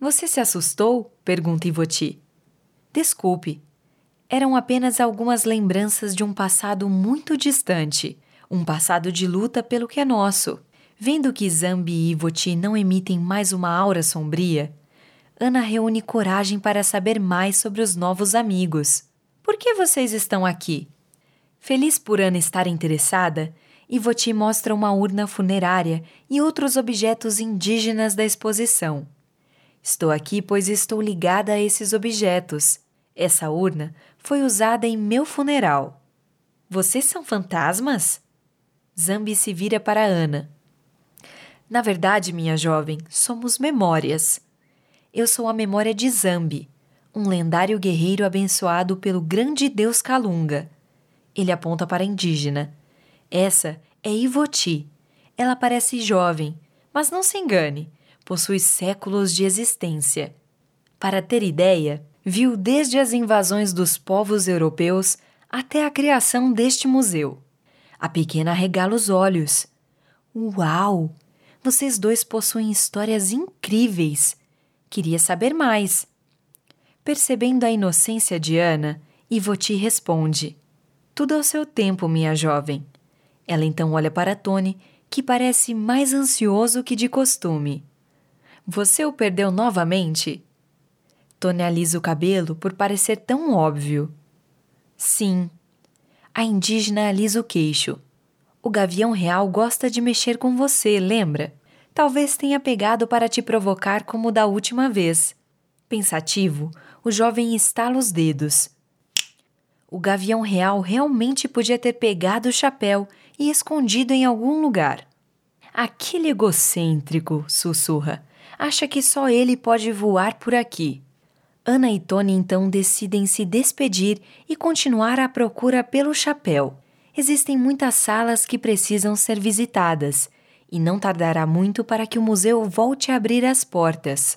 Você se assustou? pergunta Ivoti. Desculpe. Eram apenas algumas lembranças de um passado muito distante, um passado de luta pelo que é nosso. Vendo que Zambi e Ivoti não emitem mais uma aura sombria, Ana reúne coragem para saber mais sobre os novos amigos. Por que vocês estão aqui? Feliz por Ana estar interessada, Ivoti mostra uma urna funerária e outros objetos indígenas da exposição. Estou aqui pois estou ligada a esses objetos. Essa urna foi usada em meu funeral. Vocês são fantasmas? Zambi se vira para Ana. Na verdade, minha jovem, somos memórias. Eu sou a memória de Zambi, um lendário guerreiro abençoado pelo grande deus Kalunga. Ele aponta para a indígena. Essa é Ivoti. Ela parece jovem, mas não se engane, possui séculos de existência. Para ter ideia, viu desde as invasões dos povos europeus até a criação deste museu. A pequena regala os olhos. Uau! Vocês dois possuem histórias incríveis. Queria saber mais. Percebendo a inocência de Ana, Ivoti responde: Tudo ao seu tempo, minha jovem. Ela então olha para Tony, que parece mais ansioso que de costume. Você o perdeu novamente? Tony alisa o cabelo por parecer tão óbvio. Sim. A indígena alisa o queixo. O gavião real gosta de mexer com você, lembra? Talvez tenha pegado para te provocar como da última vez. Pensativo, o jovem estala os dedos. O gavião real realmente podia ter pegado o chapéu e escondido em algum lugar. Aquele egocêntrico, sussurra, acha que só ele pode voar por aqui. Ana e Tony então decidem se despedir e continuar a procura pelo chapéu. Existem muitas salas que precisam ser visitadas e não tardará muito para que o museu volte a abrir as portas.